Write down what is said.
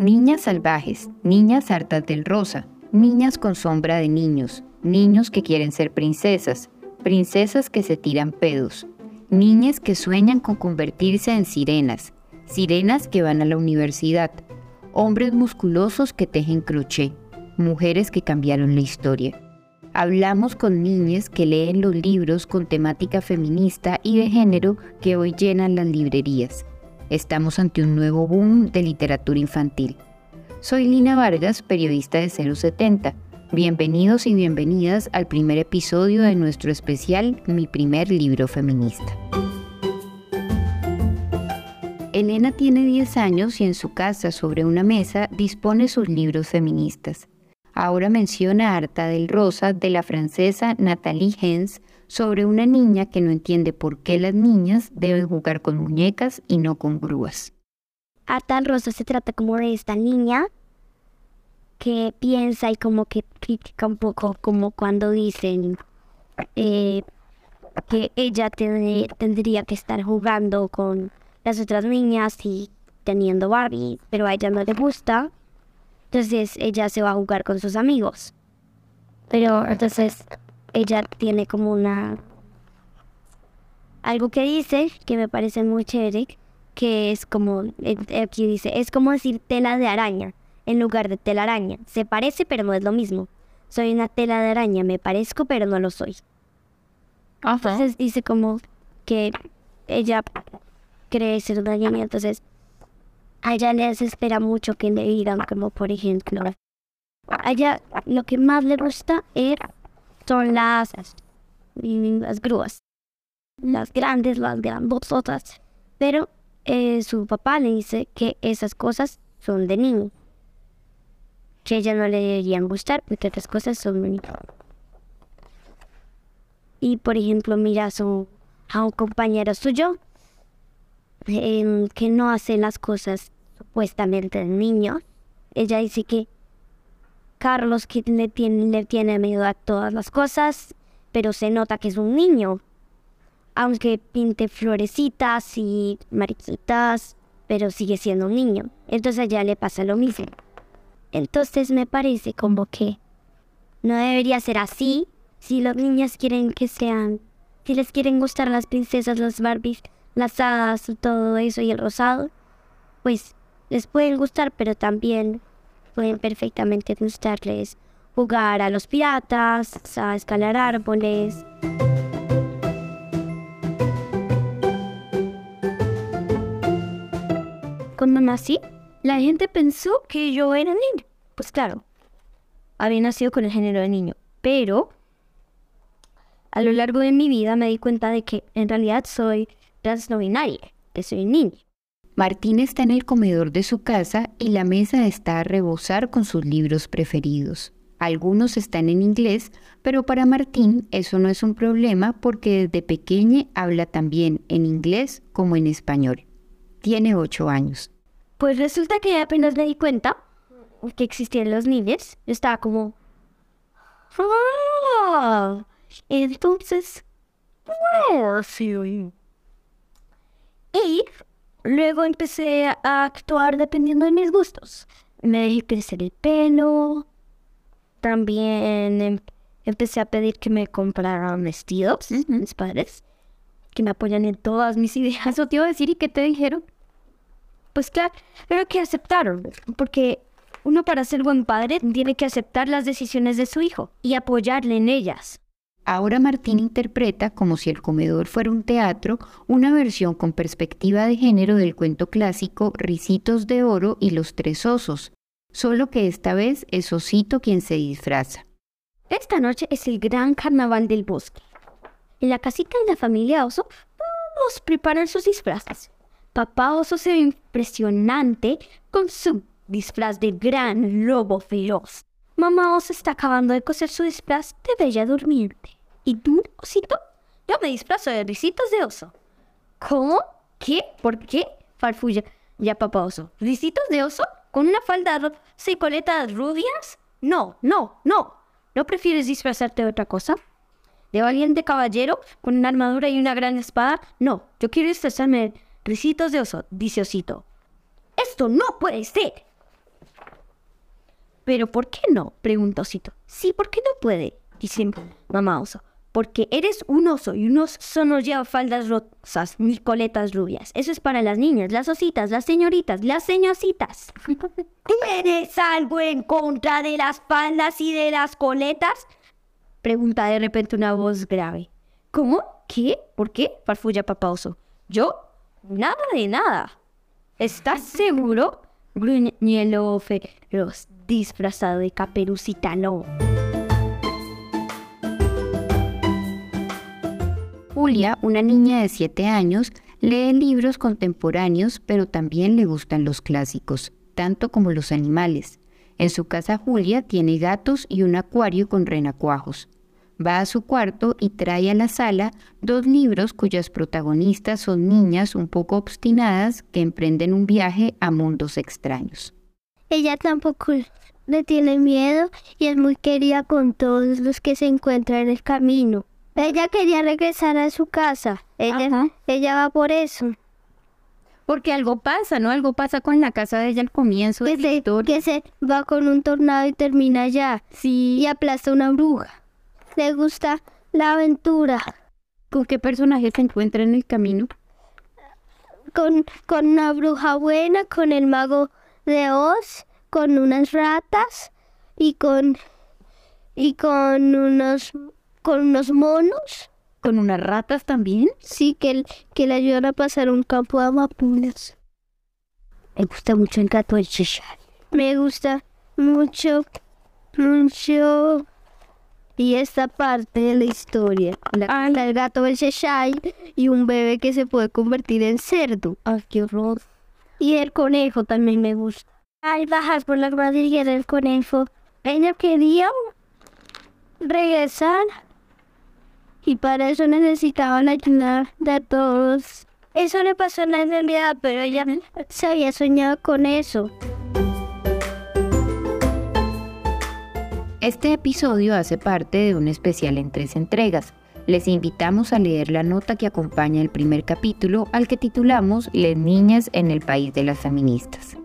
Niñas salvajes, niñas hartas del rosa, niñas con sombra de niños, niños que quieren ser princesas, princesas que se tiran pedos, niñas que sueñan con convertirse en sirenas, sirenas que van a la universidad, hombres musculosos que tejen crochet, mujeres que cambiaron la historia. Hablamos con niñas que leen los libros con temática feminista y de género que hoy llenan las librerías. Estamos ante un nuevo boom de literatura infantil. Soy Lina Vargas, periodista de 070. Bienvenidos y bienvenidas al primer episodio de nuestro especial Mi primer libro feminista. Elena tiene 10 años y en su casa sobre una mesa dispone sus libros feministas. Ahora menciona Harta del Rosa de la francesa Nathalie Hens sobre una niña que no entiende por qué las niñas deben jugar con muñecas y no con grúas. Harta del Rosa se trata como de esta niña que piensa y como que critica un poco como cuando dicen eh, que ella tendría que estar jugando con las otras niñas y teniendo Barbie, pero a ella no le gusta. Entonces ella se va a jugar con sus amigos. Pero entonces ella tiene como una... Algo que dice que me parece muy chévere, que es como, eh, aquí dice, es como decir tela de araña en lugar de tela araña. Se parece pero no es lo mismo. Soy una tela de araña, me parezco pero no lo soy. Entonces dice como que ella cree ser una niña, entonces a ella le desespera mucho que le digan como por ejemplo, a ella lo que más le gusta son las, las grúas. Las grandes, las grandotas. Pero eh, su papá le dice que esas cosas son de niño. Que ella no le deberían gustar porque otras cosas son de Y por ejemplo, mira su, a un compañero suyo em, que no hace las cosas supuestamente de niño. Ella dice que Carlos que le tiene, le tiene miedo a todas las cosas, pero se nota que es un niño. Aunque pinte florecitas y mariquitas, pero sigue siendo un niño. Entonces ya le pasa lo mismo. Entonces me parece como que no debería ser así si los niños quieren que sean, si les quieren gustar las princesas, las Barbies, las hadas, todo eso y el rosado, pues les pueden gustar, pero también pueden perfectamente gustarles jugar a los piratas, a escalar árboles. Cuando nací, la gente pensó que yo era niño. Pues claro, había nacido con el género de niño, pero a lo largo de mi vida me di cuenta de que en realidad soy trans no binaria, que soy niño. Martín está en el comedor de su casa y la mesa está a rebosar con sus libros preferidos. Algunos están en inglés, pero para Martín eso no es un problema porque desde pequeña habla también en inglés como en español. Tiene ocho años. Pues resulta que apenas me di cuenta que existían los niños. estaba como... ¡Ah! Entonces... Y Luego empecé a actuar dependiendo de mis gustos. Me dejé crecer el pelo. También em, empecé a pedir que me compraran vestidos, mis padres, que me apoyan en todas mis ideas. Eso te iba a decir, ¿y qué te dijeron? Pues claro, pero que aceptaron, porque uno para ser buen padre tiene que aceptar las decisiones de su hijo y apoyarle en ellas. Ahora Martín interpreta, como si el comedor fuera un teatro, una versión con perspectiva de género del cuento clásico Ricitos de Oro y los Tres Osos, solo que esta vez es Osito quien se disfraza. Esta noche es el gran carnaval del bosque. En la casita de la familia Oso, todos preparan sus disfraces. Papá Oso se ve impresionante con su disfraz de gran lobo feroz. Mamá Oso está acabando de coser su disfraz de bella durmiente. ¿Y tú, osito? Yo me disfrazo de risitos de oso. ¿Cómo? ¿Qué? ¿Por qué? Farfulla. Ya, papá oso. ¿Risitos de oso? ¿Con una falda y coletas rubias? No, no, no. ¿No prefieres disfrazarte de otra cosa? ¿De valiente caballero con una armadura y una gran espada? No, yo quiero disfrazarme de risitos de oso, dice Osito. ¡Esto no puede ser! ¿Pero por qué no? preguntó Osito. Sí, ¿por qué no puede? Dice mamá oso. Porque eres un oso y un oso no lleva faldas rosas ni coletas rubias. Eso es para las niñas, las ositas, las señoritas, las señorcitas. ¿Tienes algo en contra de las faldas y de las coletas? Pregunta de repente una voz grave. ¿Cómo? ¿Qué? ¿Por qué? Farfulla papá oso. Yo, nada de nada. ¿Estás seguro? Gruñelo feroz, disfrazado de caperucita no. Julia, una niña de 7 años, lee libros contemporáneos, pero también le gustan los clásicos, tanto como los animales. En su casa Julia tiene gatos y un acuario con renacuajos. Va a su cuarto y trae a la sala dos libros cuyas protagonistas son niñas un poco obstinadas que emprenden un viaje a mundos extraños. Ella tampoco le tiene miedo y es muy querida con todos los que se encuentran en el camino. Ella quería regresar a su casa. Ella, ella va por eso. Porque algo pasa, ¿no? Algo pasa con la casa de ella al comienzo de la historia. Que se va con un tornado y termina allá. Sí. Y aplasta una bruja. Le gusta la aventura. ¿Con qué personaje se encuentra en el camino? Con, con una bruja buena, con el mago de Oz, con unas ratas y con y con unos con unos monos. ¿Con unas ratas también? Sí, que, que le ayudan a pasar un campo de amapolas. Me gusta mucho el gato del Cheshire. Me gusta mucho, mucho. Y esta parte de la historia. La, el gato del Cheshire y un bebé que se puede convertir en cerdo. Ay, qué horror. Y el conejo también me gusta. Al bajar por la gradilla del conejo, ella quería regresar y para eso necesitaban ayuda de todos. Eso le pasó en la realidad, pero ella se había soñado con eso. Este episodio hace parte de un especial en tres entregas. Les invitamos a leer la nota que acompaña el primer capítulo al que titulamos Las niñas en el país de las feministas.